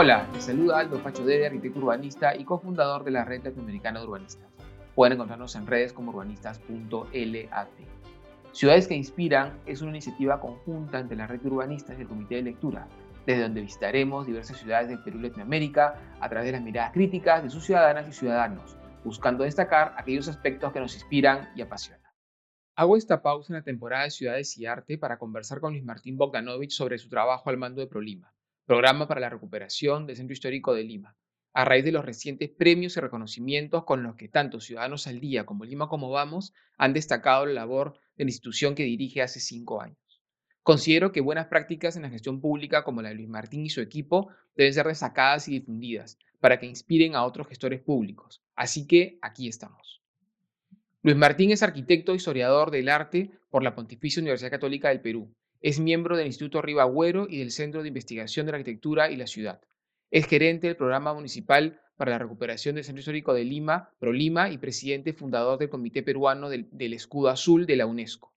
Hola, les saluda Aldo Pacho Dede, arquitecto urbanista y cofundador de la Red Latinoamericana de Urbanistas. Pueden encontrarnos en redes como urbanistas.lat. Ciudades que Inspiran es una iniciativa conjunta entre la Red de Urbanistas y el Comité de Lectura, desde donde visitaremos diversas ciudades del Perú y Latinoamérica a través de las miradas críticas de sus ciudadanas y ciudadanos, buscando destacar aquellos aspectos que nos inspiran y apasionan. Hago esta pausa en la temporada de Ciudades y Arte para conversar con Luis Martín Bogdanovich sobre su trabajo al mando de ProLima Programa para la Recuperación del Centro Histórico de Lima, a raíz de los recientes premios y reconocimientos con los que tanto Ciudadanos al Día como Lima Como Vamos han destacado la labor de la institución que dirige hace cinco años. Considero que buenas prácticas en la gestión pública como la de Luis Martín y su equipo deben ser destacadas y difundidas para que inspiren a otros gestores públicos. Así que aquí estamos. Luis Martín es arquitecto e historiador del arte por la Pontificia Universidad Católica del Perú es miembro del Instituto Ribagüero y del Centro de Investigación de la Arquitectura y la Ciudad. Es gerente del Programa Municipal para la Recuperación del Centro Histórico de Lima, ProLima, y presidente fundador del Comité Peruano del, Escudo Azul de la UNESCO.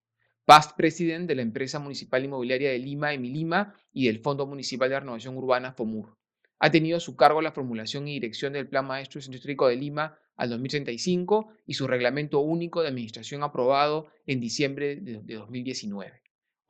Past President de la Empresa Municipal Inmobiliaria de Lima, Emilima, y del Fondo Municipal de Renovación Urbana, FOMUR. Ha tenido a su cargo la formulación y dirección del Plan Maestro del Centro Histórico de Lima al 2035 y su reglamento único de administración aprobado en diciembre de 2019.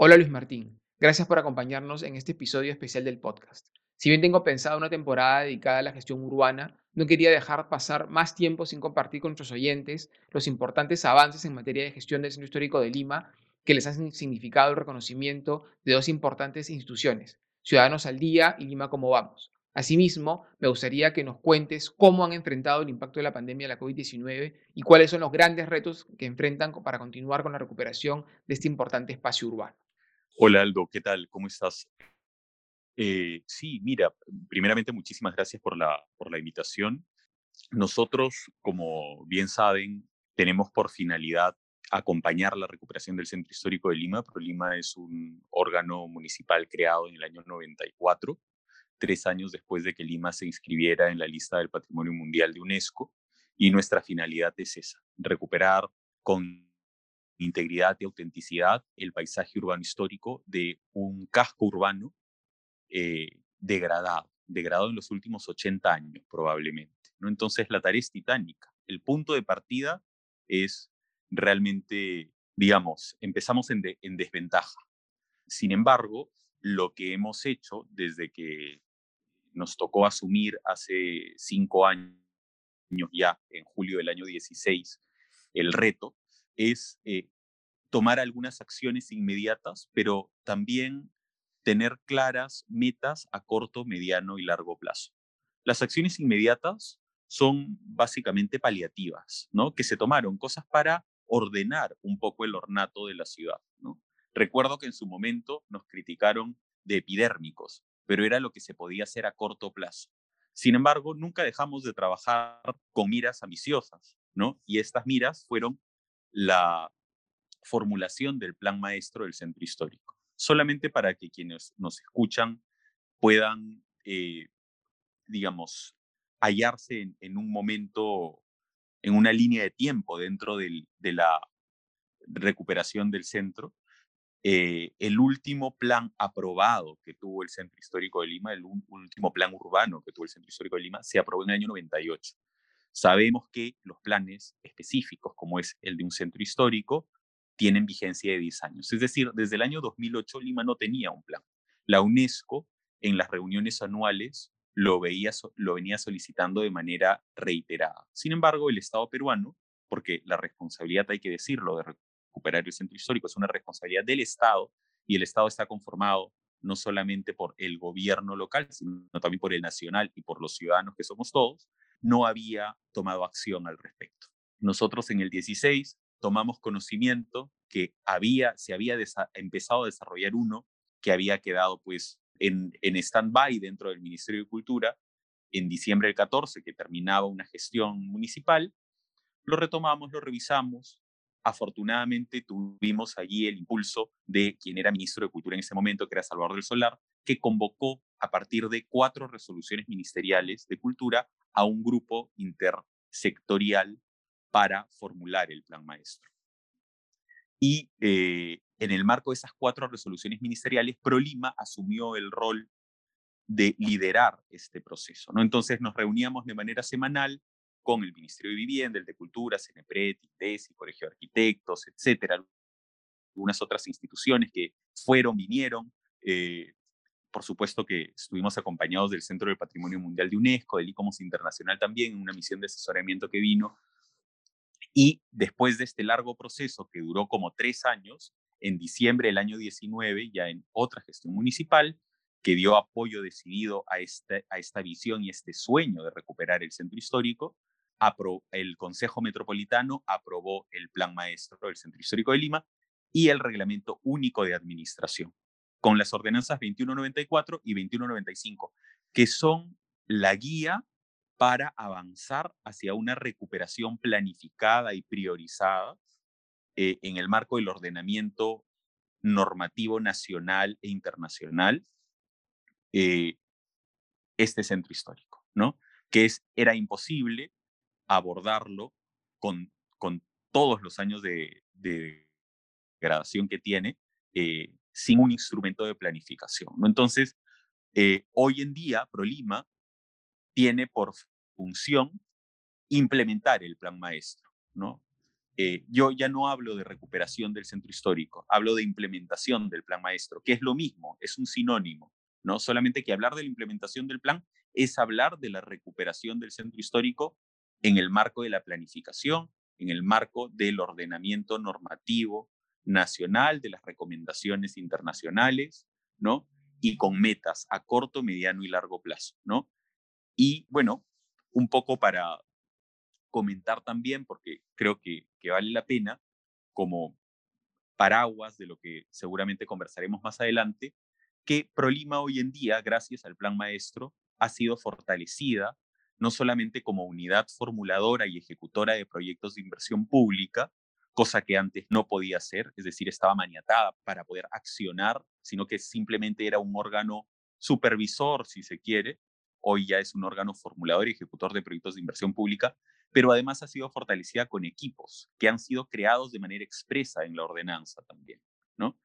Hola Luis Martín, gracias por acompañarnos en este episodio especial del podcast. Si bien tengo pensado una temporada dedicada a la gestión urbana, no quería dejar pasar más tiempo sin compartir con nuestros oyentes los importantes avances en materia de gestión del Centro Histórico de Lima que les han significado el reconocimiento de dos importantes instituciones, Ciudadanos al Día y Lima Como Vamos. Asimismo, me gustaría que nos cuentes cómo han enfrentado el impacto de la pandemia de la COVID-19 y cuáles son los grandes retos que enfrentan para continuar con la recuperación de este importante espacio urbano. Hola Aldo, ¿qué tal? ¿Cómo estás? Eh, sí, mira, primeramente muchísimas gracias por la, por la invitación. Nosotros, como bien saben, tenemos por finalidad acompañar la recuperación del Centro Histórico de Lima. Pero Lima es un órgano municipal creado en el año 94, tres años después de que Lima se inscribiera en la lista del Patrimonio Mundial de UNESCO. Y nuestra finalidad es esa, recuperar con integridad y autenticidad el paisaje urbano histórico de un casco urbano eh, degradado, degradado en los últimos 80 años probablemente. ¿no? Entonces la tarea es titánica. El punto de partida es realmente, digamos, empezamos en, en desventaja. Sin embargo, lo que hemos hecho desde que nos tocó asumir hace cinco años ya, en julio del año 16, el reto, es eh, tomar algunas acciones inmediatas, pero también tener claras metas a corto, mediano y largo plazo. Las acciones inmediatas son básicamente paliativas, ¿no? Que se tomaron cosas para ordenar un poco el ornato de la ciudad. Recuerdo que en su momento nos criticaron de epidérmicos, pero era lo que se podía hacer a corto plazo. Sin embargo, nunca dejamos de trabajar con miras ambiciosas, ¿no? Y estas miras fueron la formulación del plan maestro del centro histórico. Solamente para que quienes nos escuchan puedan, eh, digamos, hallarse en, un momento, en una línea de tiempo dentro de la recuperación del centro. Eh, el último plan aprobado que tuvo el Centro Histórico de Lima, el último plan urbano que tuvo el Centro Histórico de Lima, se aprobó en el año 98. Sabemos que los planes específicos, como es el de un centro histórico, tienen vigencia de 10 años. Es decir, desde el año 2008 Lima no tenía un plan. La UNESCO en las reuniones anuales lo, veía, lo venía solicitando de manera reiterada. Sin embargo, el Estado peruano, porque la responsabilidad, hay que decirlo, de recuperar el centro histórico es una responsabilidad del Estado y el Estado está conformado no solamente por el gobierno local, sino también por el nacional y por los ciudadanos que somos todos, no había tomado acción al respecto. Nosotros en el 16 tomamos conocimiento que había, se había empezado a desarrollar uno que había quedado pues en, en stand-by dentro del Ministerio de Cultura en diciembre del 14, que terminaba una gestión municipal, lo retomamos, lo revisamos. Afortunadamente tuvimos allí el impulso de quien era ministro de Cultura en ese momento, que era Salvador del Solar, que convocó a partir de cuatro resoluciones ministeriales de cultura a un grupo intersectorial para formular el plan maestro. Y eh, en el marco de esas cuatro resoluciones ministeriales, ProLima asumió el rol de liderar este proceso. ¿no? Entonces nos reuníamos de manera semanal con el Ministerio de Vivienda, el de Cultura, CENEPRED, ITESI, Colegio de Arquitectos, etcétera, algunas otras instituciones que fueron, vinieron. Eh, por supuesto que estuvimos acompañados del Centro del Patrimonio Mundial de UNESCO, del ICOMOS Internacional también, en una misión de asesoramiento que vino. Y después de este largo proceso que duró como tres años, en diciembre del año 19, ya en otra gestión municipal, que dio apoyo decidido a, este, a esta visión y este sueño de recuperar el centro histórico, el Consejo Metropolitano aprobó el Plan Maestro del Centro Histórico de Lima y el Reglamento Único de Administración, con las ordenanzas 2194 y 2195, que son la guía para avanzar hacia una recuperación planificada y priorizada eh, en el marco del ordenamiento normativo nacional e internacional eh, este centro histórico, ¿no? Que es, era imposible abordarlo con, con todos los años de, de que tiene eh, sin un instrumento de planificación. Entonces, hoy en día, ProLima tiene por función implementar el plan maestro, ¿no? Eh, yo ya no hablo de recuperación del centro histórico, hablo de implementación del plan maestro, que es lo mismo, es un sinónimo, ¿no? Solamente que hablar de la implementación del plan es hablar de la recuperación del centro histórico en el marco de la planificación, en el marco del ordenamiento normativo nacional, de las recomendaciones internacionales, ¿no? Y con metas a corto, mediano y largo plazo, ¿no? Y bueno, un poco para comentar también, porque creo que, vale la pena, como paraguas de lo que seguramente conversaremos más adelante, que ProLima hoy en día, gracias al Plan Maestro, ha sido fortalecida no solamente como unidad formuladora y ejecutora de proyectos de inversión pública, cosa que antes no podía hacer, es decir, estaba maniatada para poder accionar, sino que simplemente era un órgano supervisor, si se quiere, hoy ya es un órgano formulador y ejecutor de proyectos de inversión pública, pero además ha sido fortalecida con equipos que han sido creados de manera expresa en la ordenanza también, ¿no?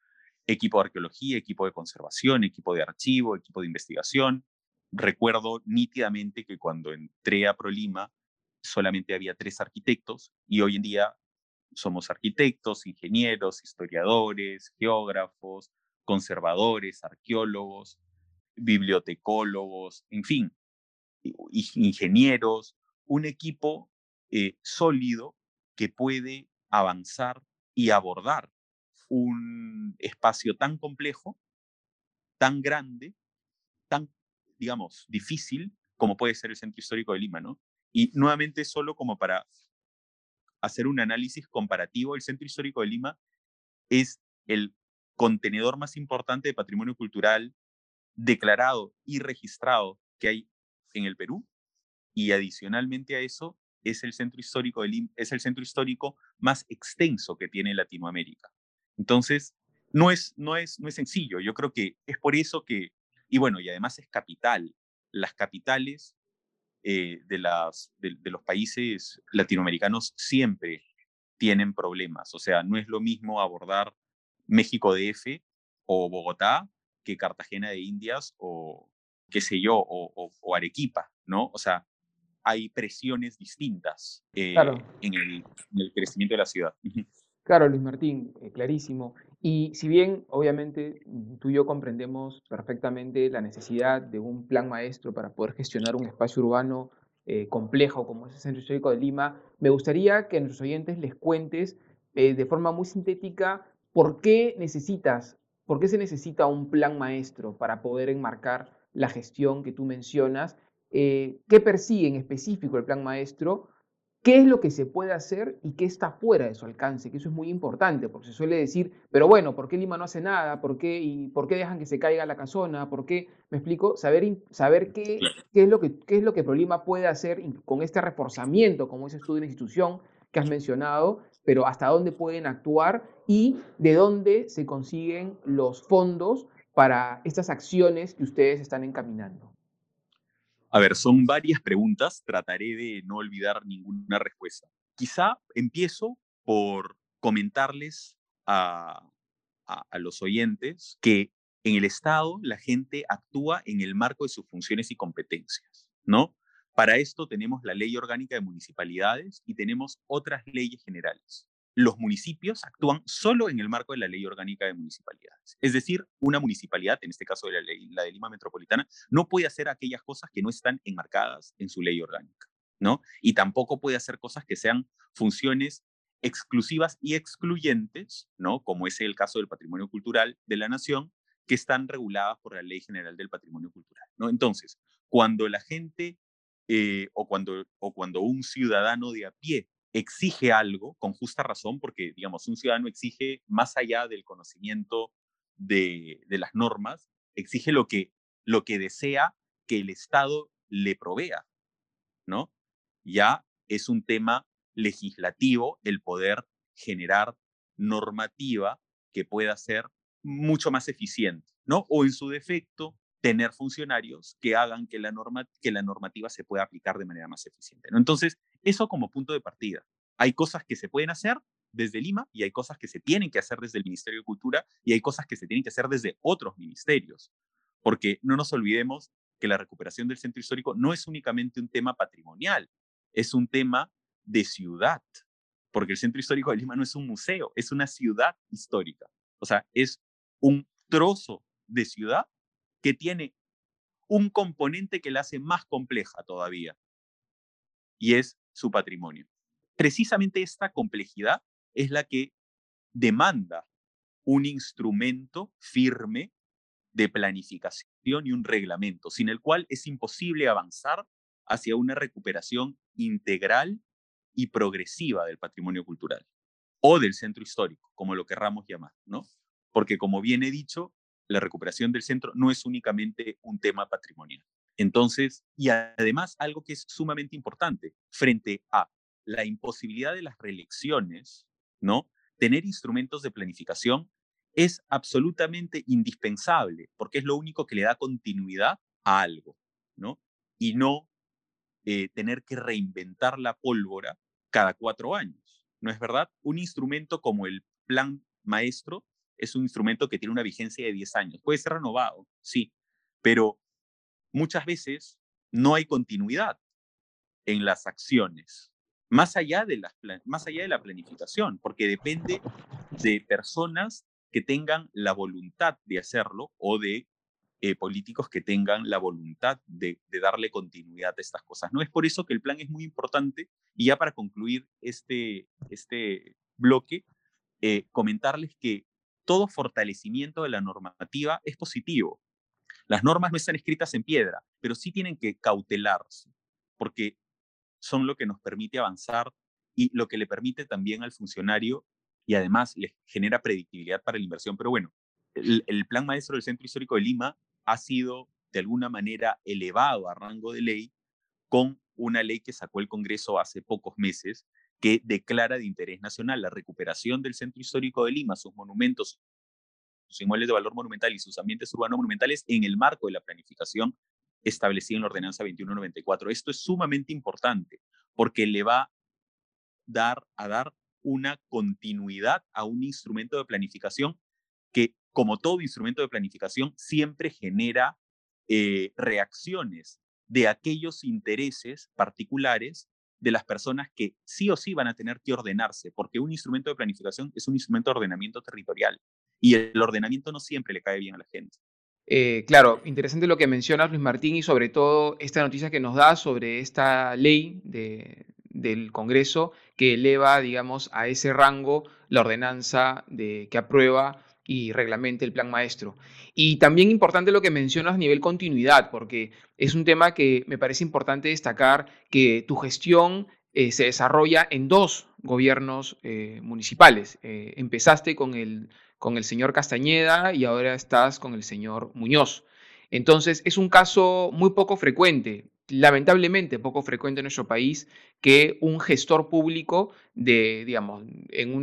Equipo de arqueología, equipo de conservación, equipo de archivo, equipo de investigación. Recuerdo nítidamente que cuando entré a Prolima solamente había tres arquitectos y hoy en día somos arquitectos, ingenieros, historiadores, geógrafos, conservadores, arqueólogos, bibliotecólogos, en fin, ingenieros, un equipo eh, sólido que puede avanzar y abordar un espacio tan complejo, tan grande, tan, digamos, difícil como puede ser el centro histórico de Lima, ¿no? Y nuevamente solo como para hacer un análisis comparativo, el centro histórico de Lima es el contenedor más importante de patrimonio cultural declarado y registrado que hay en el Perú y adicionalmente a eso es el centro histórico es el centro histórico más extenso que tiene Latinoamérica. Entonces, no es, no es, no es sencillo. Yo creo que es por eso que, y bueno, y además es capital. Las capitales eh, de, las, de, los países latinoamericanos siempre tienen problemas. O sea, no es lo mismo abordar México DF o Bogotá que Cartagena de Indias o qué sé yo, o, Arequipa, ¿no? O sea, hay presiones distintas eh, en, el, crecimiento de la ciudad. Claro, Luis Martín, eh, clarísimo. Y si bien obviamente tú y yo comprendemos perfectamente la necesidad de un plan maestro para poder gestionar un espacio urbano eh, complejo como es el Centro Histórico de Lima, me gustaría que a nuestros oyentes les cuentes de forma muy sintética por qué necesitas ¿Por qué se necesita un plan maestro para poder enmarcar la gestión que tú mencionas? Eh, ¿Qué persigue en específico el plan maestro? ¿Qué es lo que se puede hacer y qué está fuera de su alcance? Que eso es muy importante, porque se suele decir, pero bueno, ¿por qué Lima no hace nada? ¿Por qué, y, ¿por qué dejan que se caiga la casona? ¿Por qué? ¿Me explico? Saber, saber qué, qué, es lo que, qué es lo que ProLima puede hacer con este reforzamiento, como ese estudio de la institución que has mencionado, pero hasta dónde pueden actuar y de dónde se consiguen los fondos para estas acciones que ustedes están encaminando. A ver, son varias preguntas, trataré de no olvidar ninguna respuesta. Quizá empiezo por comentarles a, a, los oyentes que en el Estado la gente actúa en el marco de sus funciones y competencias, ¿no? Para esto tenemos la ley orgánica de municipalidades y tenemos otras leyes generales. Los municipios actúan solo en el marco de la ley orgánica de municipalidades. Es decir, una municipalidad, en este caso de la, de Lima Metropolitana, no puede hacer aquellas cosas que no están enmarcadas en su ley orgánica, ¿no? Y tampoco puede hacer cosas que sean funciones exclusivas y excluyentes, ¿no? Como es el caso del patrimonio cultural de la nación, que están reguladas por la Ley General del Patrimonio Cultural, ¿no? Entonces, cuando la gente eh, o, cuando, o cuando un ciudadano de a pie exige algo con justa razón, porque, digamos, un ciudadano exige más allá del conocimiento de, las normas, exige lo que, lo que desea que el Estado le provea, ¿no? Ya es un tema legislativo el poder generar normativa que pueda ser mucho más eficiente, ¿no? O en su defecto, tener funcionarios que hagan que la, norma, que la normativa se pueda aplicar de manera más eficiente. ¿no? Entonces, eso como punto de partida. Hay cosas que se pueden hacer desde Lima y hay cosas que se tienen que hacer desde el Ministerio de Cultura y hay cosas que se tienen que hacer desde otros ministerios. Porque no nos olvidemos que la recuperación del centro histórico no es únicamente un tema patrimonial, es un tema de ciudad, porque el centro histórico de Lima no es un museo, es una ciudad histórica. O sea, es un trozo de ciudad que tiene un componente que la hace más compleja todavía, y es su patrimonio. Precisamente esta complejidad es la que demanda un instrumento firme de planificación y un reglamento, sin el cual es imposible avanzar hacia una recuperación integral y progresiva del patrimonio cultural o del centro histórico, como lo querramos llamar, ¿no? Porque como bien he dicho, la recuperación del centro no es únicamente un tema patrimonial. Entonces, y además algo que es sumamente importante, frente a la imposibilidad de las reelecciones, ¿no? Tener instrumentos de planificación es absolutamente indispensable, porque es lo único que le da continuidad a algo, ¿no? Y no eh, tener que reinventar la pólvora cada cuatro años, ¿no es verdad? Un instrumento como el plan maestro es un instrumento que tiene una vigencia de 10 años. Puede ser renovado, sí, pero muchas veces no hay continuidad en las acciones, más allá de, las, más allá de la planificación, porque depende de personas que tengan la voluntad de hacerlo o de eh, políticos que tengan la voluntad de, darle continuidad a estas cosas. No es por eso que el plan es muy importante y ya para concluir este, este bloque, eh, comentarles que todo fortalecimiento de la normativa es positivo. Las normas no están escritas en piedra, pero sí tienen que cautelarse, porque son lo que nos permite avanzar y lo que le permite también al funcionario y además le genera predictibilidad para la inversión. Pero bueno, el, el plan maestro del Centro Histórico de Lima ha sido de alguna manera elevado a rango de ley con una ley que sacó el Congreso hace pocos meses que declara de interés nacional la recuperación del centro histórico de Lima, sus monumentos, sus inmuebles de valor monumental y sus ambientes urbanos monumentales en el marco de la planificación establecida en la Ordenanza 2194. Esto es sumamente importante porque le va a dar, a dar una continuidad a un instrumento de planificación que, como todo instrumento de planificación, siempre genera eh, reacciones de aquellos intereses particulares de las personas que sí o sí van a tener que ordenarse, porque un instrumento de planificación es un instrumento de ordenamiento territorial y el ordenamiento no siempre le cae bien a la gente. Eh, claro, interesante lo que mencionas, Luis Martín, y sobre todo esta noticia que nos da sobre esta ley de, del Congreso que eleva, digamos, a ese rango la ordenanza de, que aprueba y reglamente el plan maestro. Y también importante lo que mencionas a nivel continuidad, porque es un tema que me parece importante destacar que tu gestión eh, se desarrolla en dos gobiernos eh, municipales. Eh, empezaste con el, con el señor Castañeda y ahora estás con el señor Muñoz. Entonces, es un caso muy poco frecuente lamentablemente poco frecuente en nuestro país que un gestor público de, digamos, en,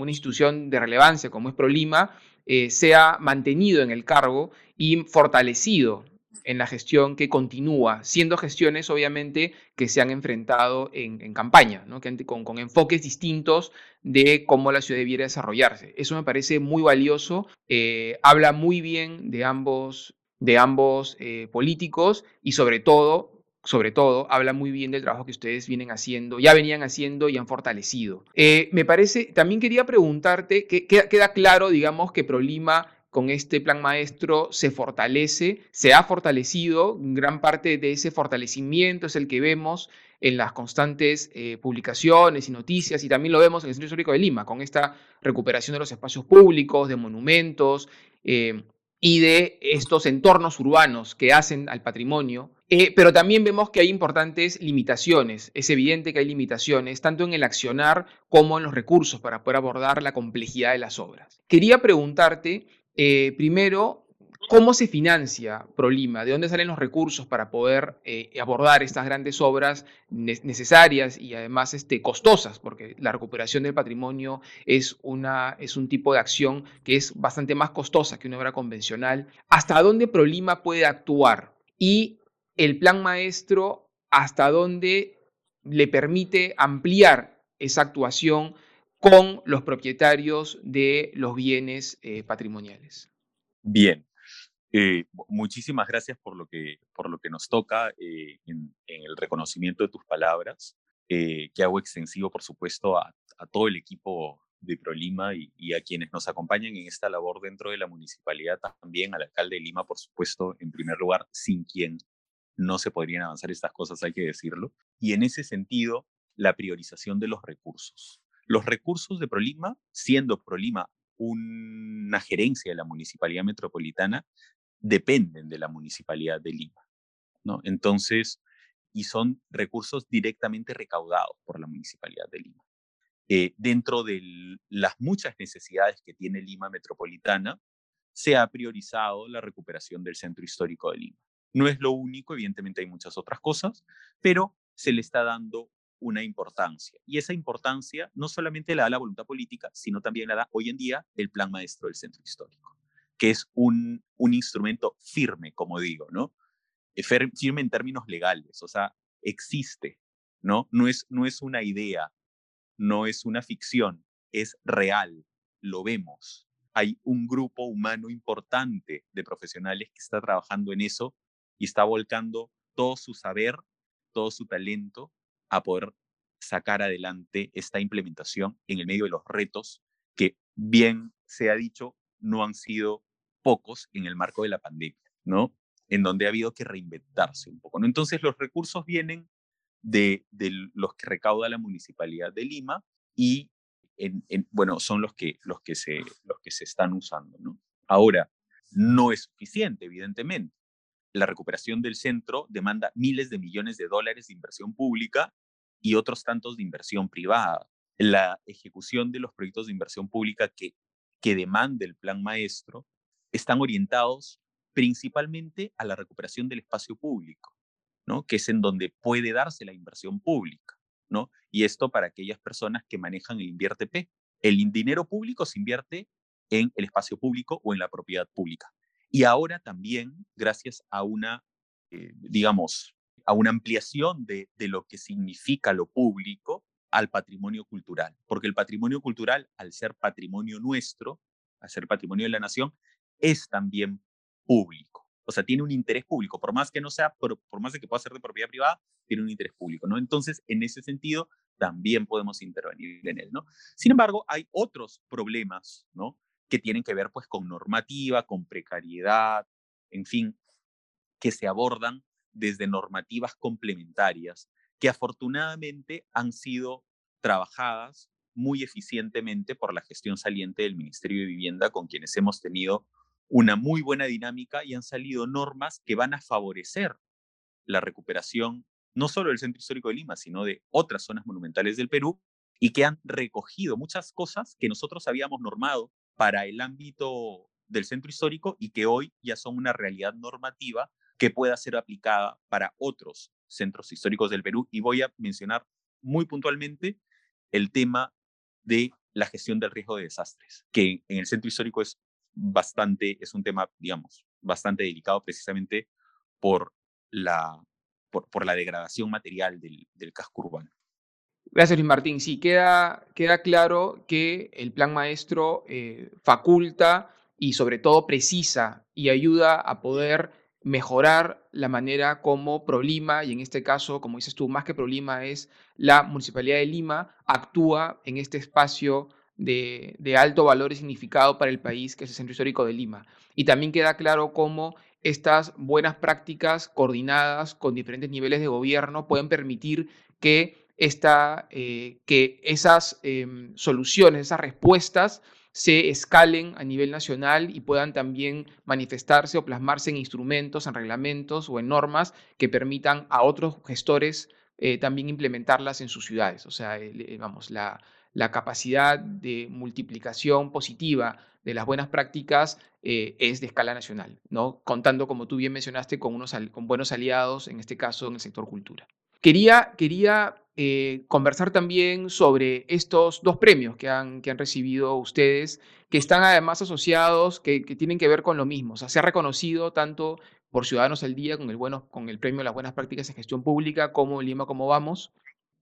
una institución de relevancia como es ProLima, eh, sea mantenido en el cargo y fortalecido en la gestión que continúa, siendo gestiones obviamente que se han enfrentado en, campaña, ¿no? que, con, con, enfoques distintos de cómo la ciudad debiera desarrollarse. Eso me parece muy valioso, eh, habla muy bien de ambos, de ambos eh, políticos y sobre todo sobre todo, habla muy bien del trabajo que ustedes vienen haciendo, ya venían haciendo y han fortalecido. Eh, me parece, también quería preguntarte, que queda, claro, digamos, que Prolima con este plan maestro se fortalece, se ha fortalecido, gran parte de ese fortalecimiento es el que vemos en las constantes eh, publicaciones y noticias, y también lo vemos en el Centro Histórico de Lima, con esta recuperación de los espacios públicos, de monumentos eh, y de estos entornos urbanos que hacen al patrimonio. Eh, pero también vemos que hay importantes limitaciones. Es evidente que hay limitaciones, tanto en el accionar como en los recursos para poder abordar la complejidad de las obras. Quería preguntarte eh, primero, ¿cómo se financia Prolima? ¿De dónde salen los recursos para poder eh, abordar estas grandes obras necesarias y además este, costosas? Porque la recuperación del patrimonio es, un tipo de acción que es bastante más costosa que una obra convencional. ¿Hasta dónde Prolima puede actuar? Y el plan maestro, ¿hasta dónde le permite ampliar esa actuación con los propietarios de los bienes eh, patrimoniales. Bien, eh, muchísimas gracias por lo que, por lo que nos toca eh, en, el reconocimiento de tus palabras, que hago extensivo, por supuesto, a, todo el equipo de ProLima y, y, a quienes nos acompañan en esta labor dentro de la municipalidad, también al alcalde de Lima, por supuesto, en primer lugar, sin quien no se podrían avanzar estas cosas, hay que decirlo. Y en ese sentido, la priorización de los recursos. Los recursos de Prolima, siendo Prolima una gerencia de la Municipalidad Metropolitana, dependen de la Municipalidad de Lima. ¿no? Entonces, y son recursos directamente recaudados por la Municipalidad de Lima. Eh, dentro de las muchas necesidades que tiene Lima Metropolitana, se ha priorizado la recuperación del centro histórico de Lima. No es lo único, evidentemente hay muchas otras cosas, pero se le está dando una importancia. Y esa importancia no solamente la da la voluntad política, sino también la da hoy en día el plan maestro del centro histórico, que es un, un instrumento firme, como digo, ¿no? Eh, firme en términos legales, o sea, existe, ¿no? No es, no es una idea, no es una ficción, es real, lo vemos. Hay un grupo humano importante de profesionales que está trabajando en eso y está volcando todo su saber, todo su talento a poder sacar adelante esta implementación en el medio de los retos que, bien se ha dicho, no han sido pocos en el marco de la pandemia, ¿no? En donde ha habido que reinventarse un poco, ¿no? Entonces, los recursos vienen de, los que recauda la Municipalidad de Lima y, en, bueno, son los que, los, que se, los que se están usando, ¿no? Ahora, no es suficiente, evidentemente la recuperación del centro demanda miles de millones de dólares de inversión pública y otros tantos de inversión privada. La ejecución de los proyectos de inversión pública que, que demanda el plan maestro están orientados principalmente a la recuperación del espacio público, ¿no? que es en donde puede darse la inversión pública. ¿no? Y esto para aquellas personas que manejan el invierte P. El dinero público se invierte en el espacio público o en la propiedad pública. Y ahora también, gracias a una, eh, digamos, a una ampliación de, de lo que significa lo público al patrimonio cultural, porque el patrimonio cultural, al ser patrimonio nuestro, al ser patrimonio de la nación, es también público. O sea, tiene un interés público, por más que no sea, por, por más de que pueda ser de propiedad privada, tiene un interés público, ¿no? Entonces, en ese sentido, también podemos intervenir en él, ¿no? Sin embargo, hay otros problemas, ¿no? que tienen que ver pues con normativa, con precariedad, en fin, que se abordan desde normativas complementarias que afortunadamente han sido trabajadas muy eficientemente por la gestión saliente del Ministerio de Vivienda, con quienes hemos tenido una muy buena dinámica y han salido normas que van a favorecer la recuperación no solo del Centro Histórico de Lima, sino de otras zonas monumentales del Perú y que han recogido muchas cosas que nosotros habíamos normado para el ámbito del centro histórico y que hoy ya son una realidad normativa que pueda ser aplicada para otros centros históricos del Perú. Y voy a mencionar muy puntualmente el tema de la gestión del riesgo de desastres, que en el centro histórico es bastante, es un tema, digamos, bastante delicado precisamente por la, por, la degradación material del, casco urbano. Gracias, Luis Martín. Sí, queda, queda claro que el plan maestro eh, faculta y sobre todo precisa y ayuda a poder mejorar la manera como ProLima, y en este caso, como dices tú, más que ProLima es la Municipalidad de Lima, actúa en este espacio de, alto valor y significado para el país, que es el Centro Histórico de Lima. Y también queda claro cómo estas buenas prácticas coordinadas con diferentes niveles de gobierno pueden permitir que, esta, eh, que esas em, soluciones, esas respuestas se escalen a nivel nacional y puedan también manifestarse o plasmarse en instrumentos, en reglamentos o en normas que permitan a otros gestores eh, también implementarlas en sus ciudades. O sea, vamos, la, la capacidad de multiplicación positiva de las buenas prácticas eh, es de escala nacional, ¿no? contando, como tú bien mencionaste, con, unos, con buenos aliados, en este caso en el sector cultura. Quería, quería eh, conversar también sobre estos dos premios que han, que han recibido ustedes, que están además asociados, que, que, tienen que ver con lo mismo. Se ha reconocido tanto por Ciudadanos al Día con el, bueno, con el premio a las buenas prácticas en gestión pública, como Lima, como vamos.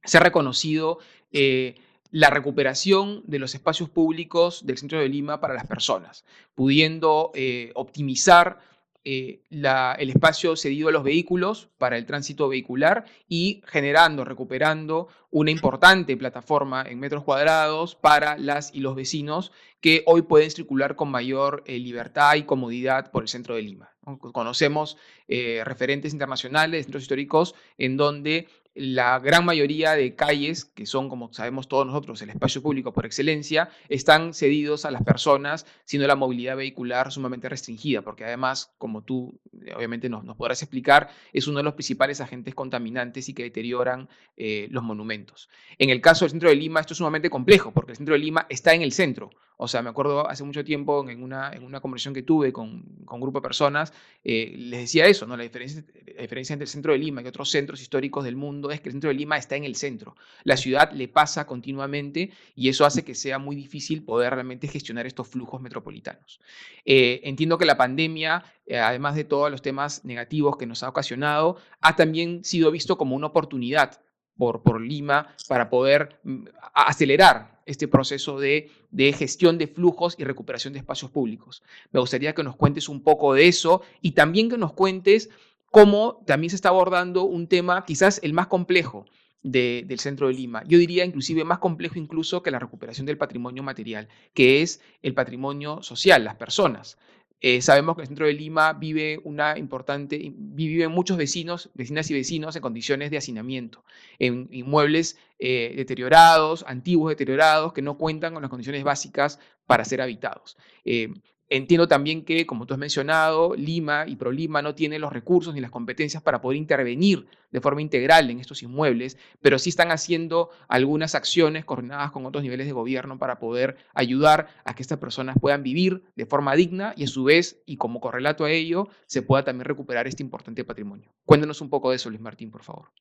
Se ha reconocido eh, la recuperación de los espacios públicos del centro de Lima para las personas, pudiendo eh, optimizar eh, el espacio cedido a los vehículos para el tránsito vehicular y generando, recuperando una importante plataforma en metros cuadrados para las y los vecinos que hoy pueden circular con mayor eh, libertad y comodidad por el centro de Lima. Conocemos referentes internacionales, centros históricos, en donde la gran mayoría de calles, que son, como sabemos todos nosotros, el espacio público por excelencia, están cedidos a las personas, siendo la movilidad vehicular sumamente restringida, porque además, como tú eh, obviamente nos, podrás explicar, es uno de los principales agentes contaminantes y que deterioran eh, los monumentos. En el caso del centro de Lima, esto es sumamente complejo, porque el centro de Lima está en el centro, o sea, me acuerdo hace mucho tiempo en una, en una conversación que tuve con, con un grupo de personas, eh, les decía eso, ¿no? La diferencia, la diferencia entre el centro de Lima y otros centros históricos del mundo es que el centro de Lima está en el centro. La ciudad le pasa continuamente y eso hace que sea muy difícil poder realmente gestionar estos flujos metropolitanos. Eh, entiendo que la pandemia, eh, además de todos los temas negativos que nos ha ocasionado, ha también sido visto como una oportunidad por, por Lima para poder mm, acelerar este proceso de, gestión de flujos y recuperación de espacios públicos. Me gustaría que nos cuentes un poco de eso y también que nos cuentes cómo también se está abordando un tema quizás el más complejo del centro de Lima. Yo diría inclusive más complejo incluso que la recuperación del patrimonio material, que es el patrimonio social, las personas. Eh, sabemos que el centro de Lima vive una importante, viven muchos vecinos, vecinas y vecinos en condiciones de hacinamiento, en inmuebles eh, deteriorados, antiguos deteriorados, que no cuentan con las condiciones básicas para ser habitados. Eh, Entiendo también que, como tú has mencionado, Lima y ProLima no tienen los recursos ni las competencias para poder intervenir de forma integral en estos inmuebles, pero sí están haciendo algunas acciones coordinadas con otros niveles de gobierno para poder ayudar a que estas personas puedan vivir de forma digna y a su vez, y como correlato a ello, se pueda también recuperar este importante patrimonio. Cuéntanos un poco de eso, Luis Martín, por favor.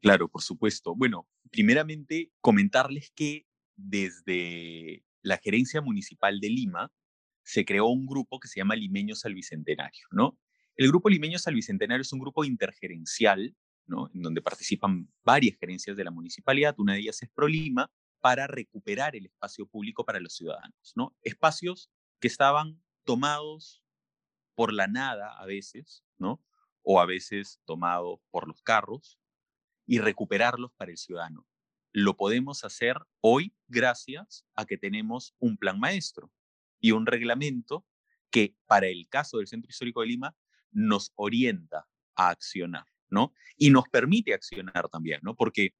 Claro, por supuesto. Bueno, primeramente comentarles que desde la Gerencia Municipal de Lima, se creó un grupo que se llama Limeños al Bicentenario, ¿no? El grupo Limeños al Bicentenario es un grupo intergerencial, ¿no? En donde participan varias gerencias de la municipalidad, una de ellas es ProLima, para recuperar el espacio público para los ciudadanos, ¿no? Espacios que estaban tomados por la nada a veces, ¿no? O a veces tomados por los carros y recuperarlos para el ciudadano. Lo podemos hacer hoy gracias a que tenemos un plan maestro, y un reglamento que para el caso del Centro Histórico de Lima nos orienta a accionar, ¿no? Y nos permite accionar también, ¿no? Porque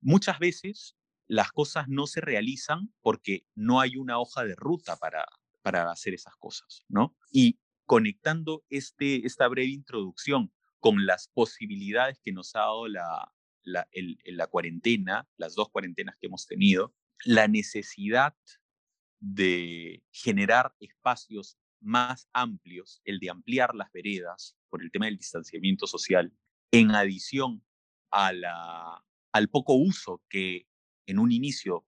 muchas veces las cosas no se realizan porque no hay una hoja de ruta para, para hacer esas cosas, ¿no? Y conectando este, esta breve introducción con las posibilidades que nos ha dado la, la, la cuarentena, las dos cuarentenas que hemos tenido, la necesidad de generar espacios más amplios, el de ampliar las veredas por el tema del distanciamiento social, en adición a la, al poco uso que en un inicio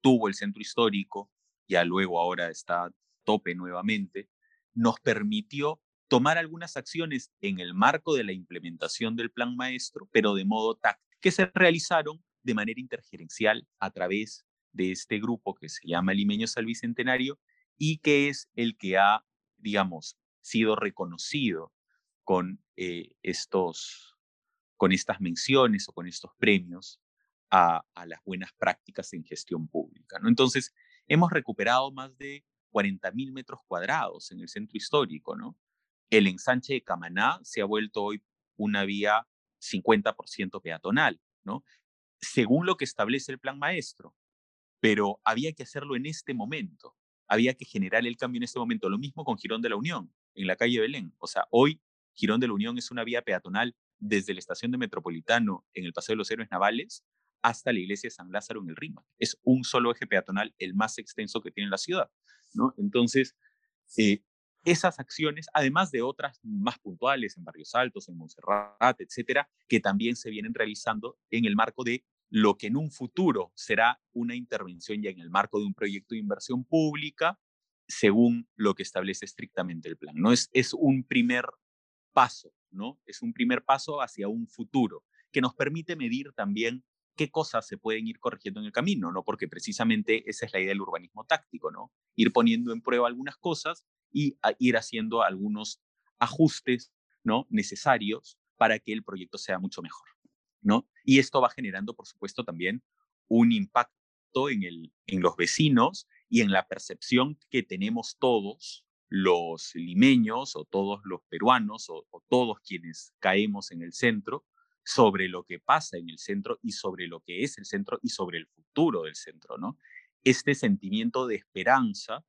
tuvo el centro histórico, ya luego ahora está tope nuevamente, nos permitió tomar algunas acciones en el marco de la implementación del plan maestro, pero de modo táctico, que se realizaron de manera intergerencial a través de este grupo que se llama Limeño Salvicentenario y que es el que ha, digamos, sido reconocido con eh, estos, con estas menciones o con estos premios a, las buenas prácticas en gestión pública. ¿no? Entonces, hemos recuperado más de 40.000 metros cuadrados en el centro histórico. ¿no? El ensanche de Camaná se ha vuelto hoy una vía 50% peatonal, ¿no? según lo que establece el plan maestro. Pero había que hacerlo en este momento, había que generar el cambio en este momento. Lo mismo con Girón de la Unión, en la calle Belén. O sea, hoy Girón de la Unión es una vía peatonal desde la estación de Metropolitano en el Paseo de los Héroes Navales hasta la iglesia de San Lázaro en el Rima. Es un solo eje peatonal, el más extenso que tiene la ciudad. Entonces, eh, esas acciones, además de otras más puntuales en Barrios Altos, en Montserrat, etcétera, que también se vienen realizando en el marco de lo que en un futuro será una intervención ya en el marco de un proyecto de inversión pública, según lo que establece estrictamente el plan. ¿no? Es, es un primer paso, ¿no? Es un primer paso hacia un futuro que nos permite medir también qué cosas se pueden ir corrigiendo en el camino, ¿no? Porque precisamente esa es la idea del urbanismo táctico, ¿no? Ir poniendo en prueba algunas cosas y ir haciendo algunos ajustes, ¿no? Necesarios para que el proyecto sea mucho mejor, ¿no? Y esto va generando, por supuesto, también un impacto en, el, en los vecinos y en la percepción que tenemos todos los limeños o todos los peruanos o, o todos quienes caemos en el centro sobre lo que pasa en el centro y sobre lo que es el centro y sobre el futuro del centro, ¿no? Este sentimiento de esperanza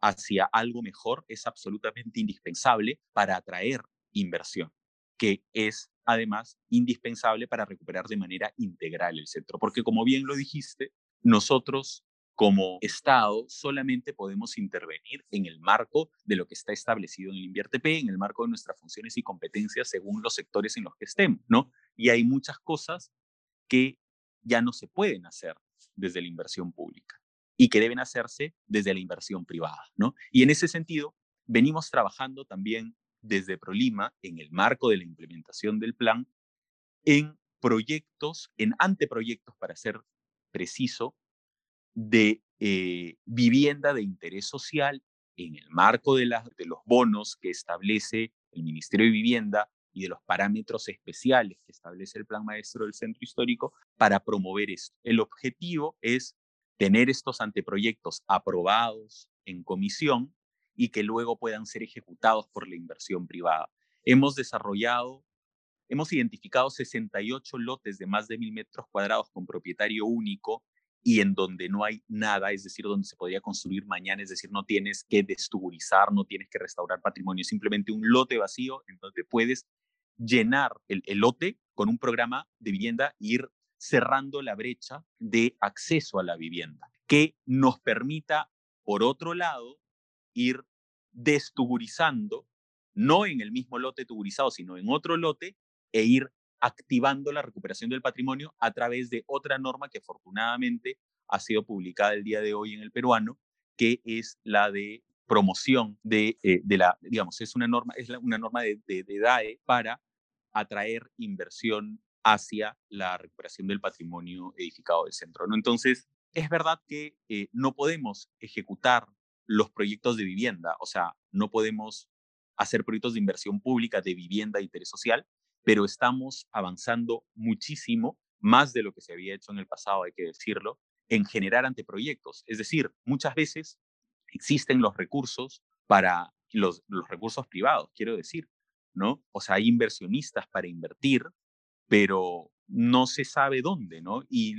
hacia algo mejor es absolutamente indispensable para atraer inversión, que es además indispensable para recuperar de manera integral el centro, porque como bien lo dijiste, nosotros como Estado solamente podemos intervenir en el marco de lo que está establecido en el InvierteP, en el marco de nuestras funciones y competencias según los sectores en los que estemos, ¿no? Y hay muchas cosas que ya no se pueden hacer desde la inversión pública y que deben hacerse desde la inversión privada, ¿no? Y en ese sentido, venimos trabajando también desde Prolima, en el marco de la implementación del plan, en proyectos, en anteproyectos, para ser preciso, de eh, vivienda de interés social en el marco de, de los bonos que establece el Ministerio de Vivienda y de los parámetros especiales que establece el Plan Maestro del Centro Histórico para promover esto. El objetivo es tener estos anteproyectos aprobados en comisión y que luego puedan ser ejecutados por la inversión privada. Hemos desarrollado, hemos identificado 68 lotes de más de mil metros cuadrados con propietario único y en donde no hay nada, es decir, donde se podría construir mañana, es decir, no tienes que destugurizar, no tienes que restaurar patrimonio, simplemente un lote vacío en donde puedes llenar el, lote con un programa de vivienda e ir cerrando la brecha de acceso a la vivienda, que nos permita, por otro lado, ir destugurizando, no en el mismo lote tugurizado, sino en otro lote, e ir activando la recuperación del patrimonio a través de otra norma que afortunadamente ha sido publicada el día de hoy en el peruano, que es la de promoción de, eh, de la, digamos, es una norma, es una norma de, de, DAE para atraer inversión hacia la recuperación del patrimonio edificado del centro. ¿no? Entonces, es verdad que eh, no podemos ejecutar los proyectos de vivienda, o sea, no podemos hacer proyectos de inversión pública de vivienda de interés social pero estamos avanzando muchísimo, más de lo que se había hecho en el pasado, hay que decirlo, en generar anteproyectos. Es decir, muchas veces existen los recursos para los, los recursos privados, quiero decir, ¿no? O sea, hay inversionistas para invertir, pero no se sabe dónde, ¿no? Y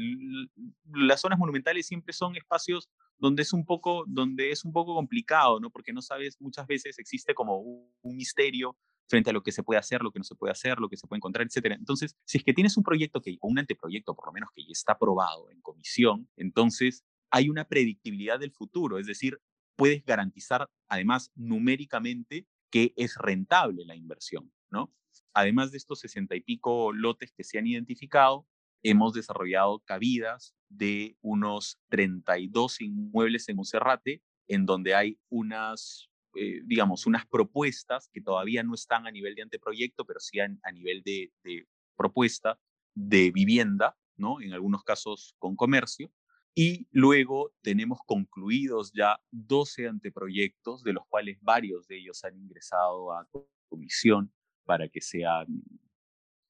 las zonas monumentales siempre son espacios donde es un poco, donde es un poco complicado, ¿no? Porque no sabes, muchas veces existe como un misterio frente a lo que se puede hacer, lo que no se puede hacer, lo que se puede encontrar, etcétera. Entonces, si es que tienes un proyecto que, o un anteproyecto, por lo menos que ya está aprobado en comisión, entonces hay una predictibilidad del futuro, es decir, puedes garantizar además numéricamente que es rentable la inversión, ¿no? Además de estos sesenta y pico lotes que se han identificado, hemos desarrollado cabidas de unos 32 inmuebles en Monserrate, en donde hay unas eh, digamos, unas propuestas que todavía no están a nivel de anteproyecto, pero sí a, nivel de, de, propuesta de vivienda, ¿no? En algunos casos con comercio. Y luego tenemos concluidos ya 12 anteproyectos, de los cuales varios de ellos han ingresado a comisión para que sean,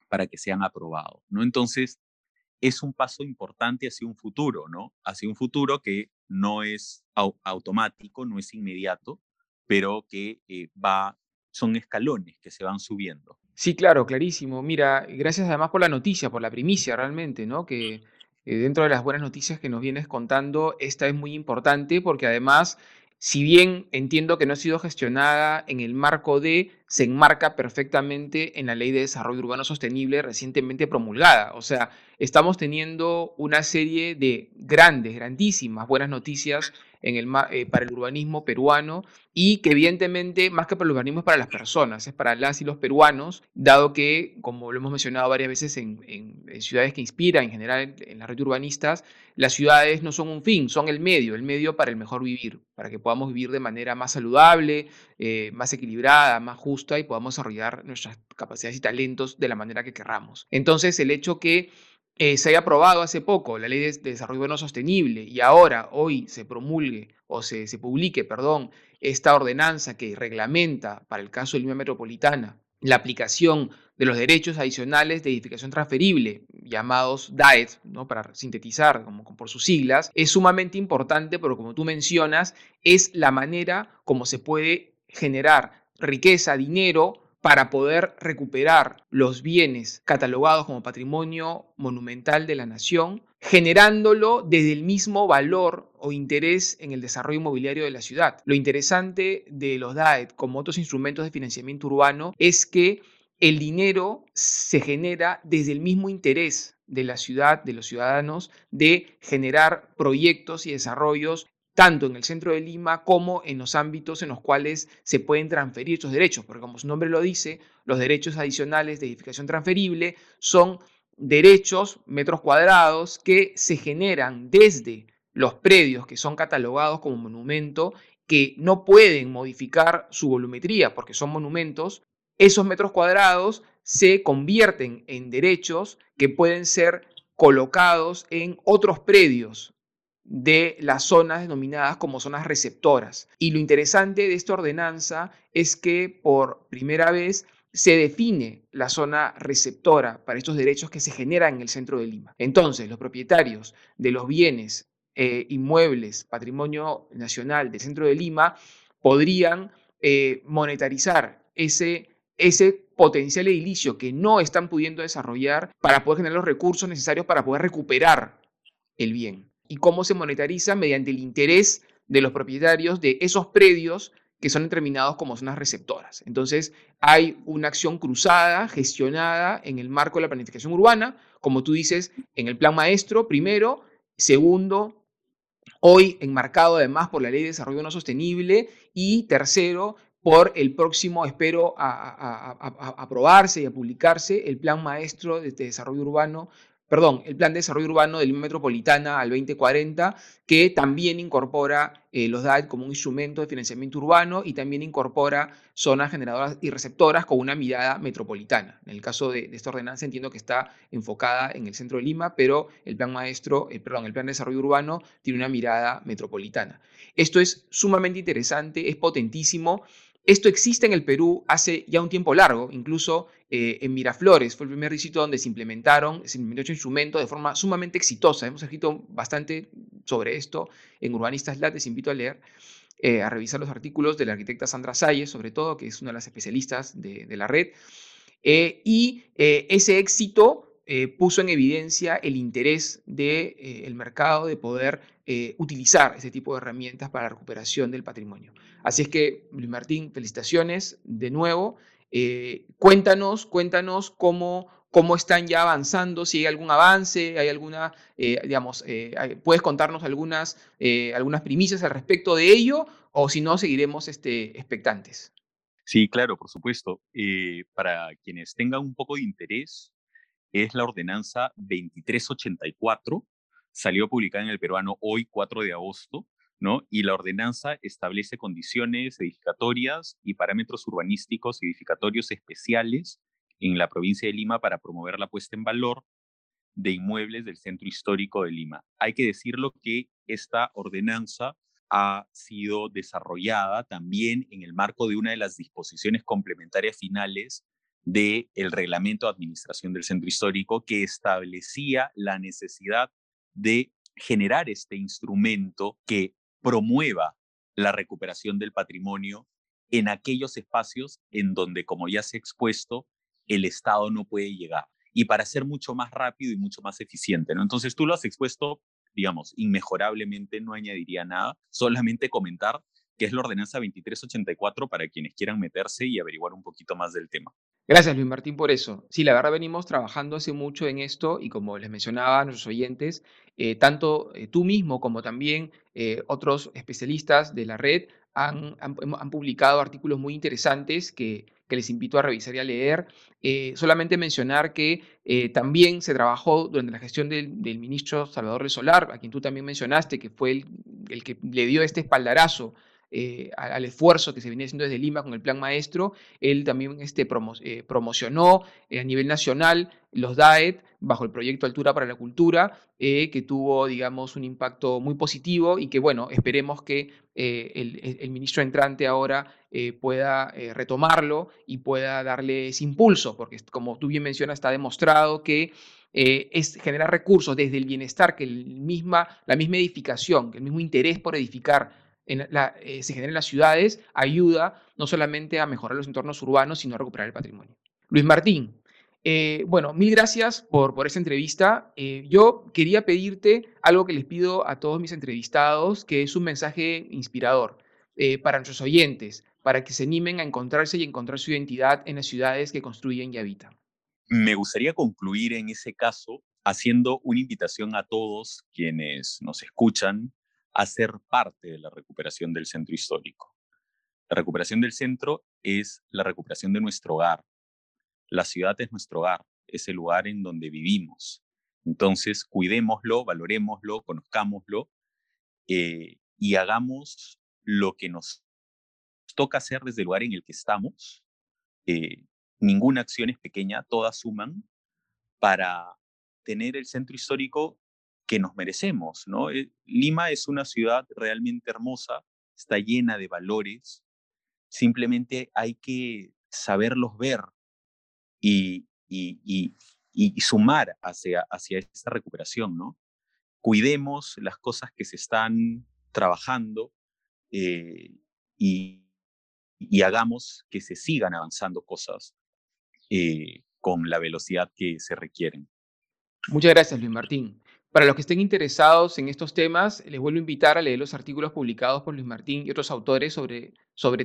para que sean aprobados, ¿no? Entonces, es un paso importante hacia un futuro, ¿no? Hacia un futuro que no es automático, no es inmediato, pero que eh, va, son escalones que se van subiendo. Sí, claro, clarísimo. Mira, gracias además por la noticia, por la primicia realmente, ¿no? Que eh, dentro de las buenas noticias que nos vienes contando, esta es muy importante porque además si bien entiendo que no ha sido gestionada en el marco de, se enmarca perfectamente en la Ley de Desarrollo Urbano Sostenible recientemente promulgada. O sea, estamos teniendo una serie de grandes, grandísimas buenas noticias en el, eh, para el urbanismo peruano y que evidentemente más que para el urbanismo es para las personas, es para las y los peruanos, dado que, como lo hemos mencionado varias veces en, ciudades que inspiran, en general en las redes urbanistas, las ciudades no son un fin, son el medio, el medio para el mejor vivir, para que podamos vivir de manera más saludable, eh, más equilibrada, más justa y podamos desarrollar nuestras capacidades y talentos de la manera que querramos. Entonces, el hecho que eh, se haya aprobado hace poco la ley de, desarrollo urbano sostenible y ahora, hoy, se promulgue o se, se publique, perdón, esta ordenanza que reglamenta, para el caso de Lima Metropolitana, la aplicación de los derechos adicionales de edificación transferible, llamados DAET, ¿no? para sintetizar como, por sus siglas, es sumamente importante porque como tú mencionas, es la manera como se puede generar riqueza, dinero, para poder recuperar los bienes catalogados como patrimonio monumental de la nación, generándolo desde el mismo valor o interés en el desarrollo inmobiliario de la ciudad. Lo interesante de los DAET como otros instrumentos de financiamiento urbano es que el dinero se genera desde el mismo interés de la ciudad, de los ciudadanos, de generar proyectos y desarrollos tanto en el centro de Lima como en los ámbitos en los cuales se pueden transferir estos derechos, porque como su nombre lo dice, los derechos adicionales de edificación transferible son derechos, metros cuadrados, que se generan desde los predios que son catalogados como monumento, que no pueden modificar su volumetría porque son monumentos, esos metros cuadrados se convierten en derechos que pueden ser colocados en otros predios de las zonas denominadas como zonas receptoras. Y lo interesante de esta ordenanza es que por primera vez se define la zona receptora para estos derechos que se generan en el centro de Lima. Entonces, los propietarios de los bienes eh, inmuebles, patrimonio nacional del centro de Lima, podrían eh, monetarizar ese, ese potencial edilicio que no están pudiendo desarrollar para poder generar los recursos necesarios para poder recuperar el bien y cómo se monetariza mediante el interés de los propietarios de esos predios que son determinados como zonas receptoras. Entonces, hay una acción cruzada, gestionada en el marco de la planificación urbana, como tú dices, en el plan maestro, primero, segundo, hoy enmarcado además por la Ley de Desarrollo No Sostenible, y tercero, por el próximo, espero, a, aprobarse y a publicarse el plan maestro de desarrollo urbano perdón, el Plan de Desarrollo Urbano de Lima Metropolitana al 2040, que también incorpora eh, los DAET como un instrumento de financiamiento urbano y también incorpora zonas generadoras y receptoras con una mirada metropolitana. En el caso de, esta ordenanza entiendo que está enfocada en el centro de Lima, pero el plan maestro, eh, perdón, el plan de desarrollo urbano tiene una mirada metropolitana. Esto es sumamente interesante, es potentísimo esto existe en el Perú hace ya un tiempo largo, incluso eh, en Miraflores fue el primer distrito donde se implementaron, se implementó este instrumento de forma sumamente exitosa. Hemos escrito bastante sobre esto en Urbanistas Lat, les invito a leer, eh, a revisar los artículos de la arquitecta Sandra Salles, sobre todo, que es una de las especialistas de, la red. Eh, y ese éxito puso en evidencia el interés del mercado de poder utilizar ese tipo de herramientas para la recuperación del patrimonio. Así es que, Luis Martín, felicitaciones de nuevo. Eh, cuéntanos, cuéntanos cómo, cómo están ya avanzando, si hay algún avance, hay alguna, eh, digamos, eh, puedes contarnos algunas, algunas primicias al respecto de ello, o si no, seguiremos este, expectantes. Sí, claro, por supuesto. para quienes tengan un poco de interés, es la ordenanza 2384, salió publicada en el peruano hoy, 4 de agosto, ¿no? Y la ordenanza establece condiciones edificatorias y parámetros urbanísticos edificatorios especiales en la provincia de Lima para promover la puesta en valor de inmuebles del centro histórico de Lima. Hay que decirlo que esta ordenanza ha sido desarrollada también en el marco de una de las disposiciones complementarias finales del el reglamento de administración del centro histórico que establecía la necesidad de generar este instrumento que promueva la recuperación del patrimonio en aquellos espacios en donde, como ya se ha expuesto, el Estado no puede llegar y para ser mucho más rápido y mucho más eficiente. ¿no? Entonces tú lo has expuesto, digamos, inmejorablemente, no añadiría nada, solamente comentar que es la ordenanza 2384 para quienes quieran meterse y averiguar un poquito más del tema. Gracias, Luis Martín, por eso. Sí, la verdad venimos trabajando hace mucho en esto y como les mencionaba a nuestros oyentes, eh, tanto eh, tú mismo como también eh, otros especialistas de la red han, publicado artículos muy interesantes que, les invito a revisar y a leer. solamente mencionar que también se trabajó durante la gestión del, ministro Salvador de Solar, a quien tú también mencionaste, que fue el que le dio este espaldarazo eh, al esfuerzo que se venía haciendo desde Lima con el plan maestro. Él también este, eh, promocionó eh, a nivel nacional los DAET bajo el proyecto Altura para la Cultura, que tuvo, digamos, un impacto muy positivo y que, bueno, esperemos que el, ministro entrante ahora pueda retomarlo y pueda darle ese impulso, porque como tú bien mencionas, está demostrado que es generar recursos desde el bienestar, que el misma, la misma edificación, el mismo interés por edificar eh, se genera en las ciudades ayuda no solamente a mejorar los entornos urbanos, sino a recuperar el patrimonio. Luis Martín, eh, bueno, mil gracias por, por esta entrevista. Eh, yo quería pedirte algo que les pido a todos mis entrevistados, que es un mensaje inspirador para nuestros oyentes, para que se animen a encontrarse y encontrar su identidad en las ciudades que construyen y habitan. Me gustaría concluir en ese caso haciendo una invitación a todos quienes nos escuchan a ser parte de la recuperación del centro histórico. La recuperación del centro es la recuperación de nuestro hogar. La ciudad es nuestro hogar, es el lugar en donde vivimos. Entonces, cuidémoslo, valorémoslo, conozcámoslo eh, y hagamos lo que nos toca hacer desde el lugar en el que estamos. Eh, ninguna acción es pequeña, todas suman para tener el centro histórico que nos merecemos, ¿no? Eh, Lima es una ciudad realmente hermosa, está llena de valores, simplemente hay que saberlos ver y, sumar hacia, hacia esta recuperación, ¿no? Cuidemos las cosas que se están trabajando eh, y, hagamos que se sigan avanzando cosas eh, con la velocidad que se requieren. Muchas gracias, Luis Martín. Para los que estén interesados en estos temas, les vuelvo a invitar a leer los artículos publicados por Luis Martín y otros autores sobre,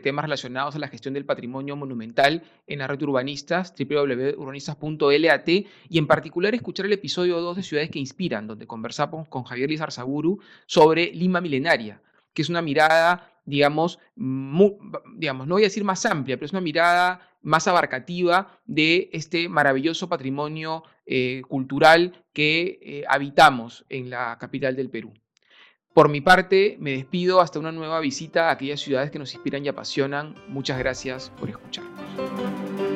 temas relacionados a la gestión del patrimonio monumental en la red urbanistas, www.urbanistas.lat, y en particular escuchar el episodio 2 de Ciudades que Inspiran, donde conversamos con Javier Lizarzaburu sobre Lima Milenaria, que es una mirada, digamos, digamos, no voy a decir más amplia, pero es una mirada más abarcativa de este maravilloso patrimonio eh, cultural que eh, habitamos en la capital del Perú. Por mi parte, me despido hasta una nueva visita a aquellas ciudades que nos inspiran y apasionan. Muchas gracias por escucharnos.